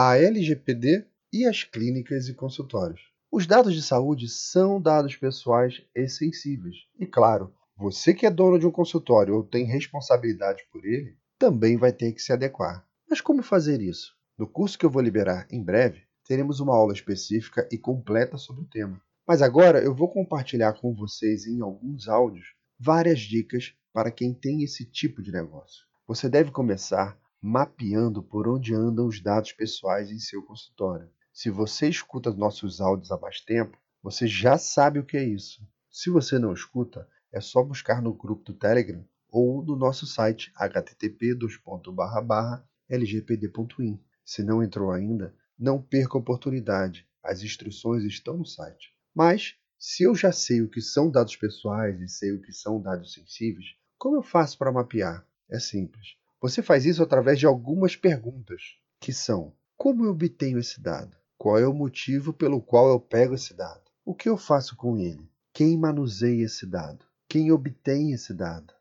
a LGPD e as clínicas e consultórios. Os dados de saúde são dados pessoais e sensíveis. E claro, você que é dono de um consultório ou tem responsabilidade por ele, também vai ter que se adequar. Mas como fazer isso? No curso que eu vou liberar em breve, teremos uma aula específica e completa sobre o tema. Mas agora eu vou compartilhar com vocês em alguns áudios várias dicas para quem tem esse tipo de negócio. Você deve começar mapeando por onde andam os dados pessoais em seu consultório. Se você escuta nossos áudios há mais tempo, você já sabe o que é isso. Se você não escuta, é só buscar no grupo do Telegram ou no nosso site http://lgpd.in. Se não entrou ainda, não perca a oportunidade. As instruções estão no site. Mas, se eu já sei o que são dados pessoais e sei o que são dados sensíveis, como eu faço para mapear? É simples. Você faz isso através de algumas perguntas, que são: como eu obtenho esse dado? Qual é o motivo pelo qual eu pego esse dado? O que eu faço com ele? Quem manuseia esse dado? Quem obtém esse dado?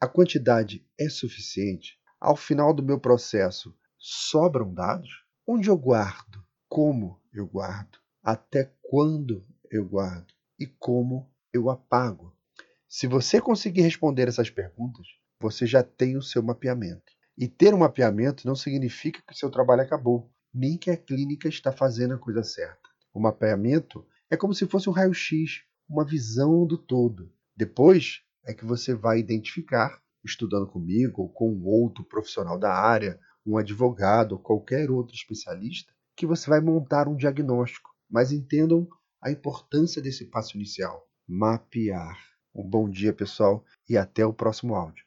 A quantidade é suficiente? Ao final do meu processo, sobram dados? Onde eu guardo? Como eu guardo? Até quando eu guardo e como eu apago? Se você conseguir responder essas perguntas, você já tem o seu mapeamento. E ter um mapeamento não significa que o seu trabalho acabou, nem que a clínica está fazendo a coisa certa. O mapeamento é como se fosse um raio-x, uma visão do todo. Depois é que você vai identificar, estudando comigo ou com outro profissional da área, um advogado ou qualquer outro especialista, que você vai montar um diagnóstico. Mas entendam a importância desse passo inicial: mapear. Um bom dia, pessoal, e até o próximo áudio.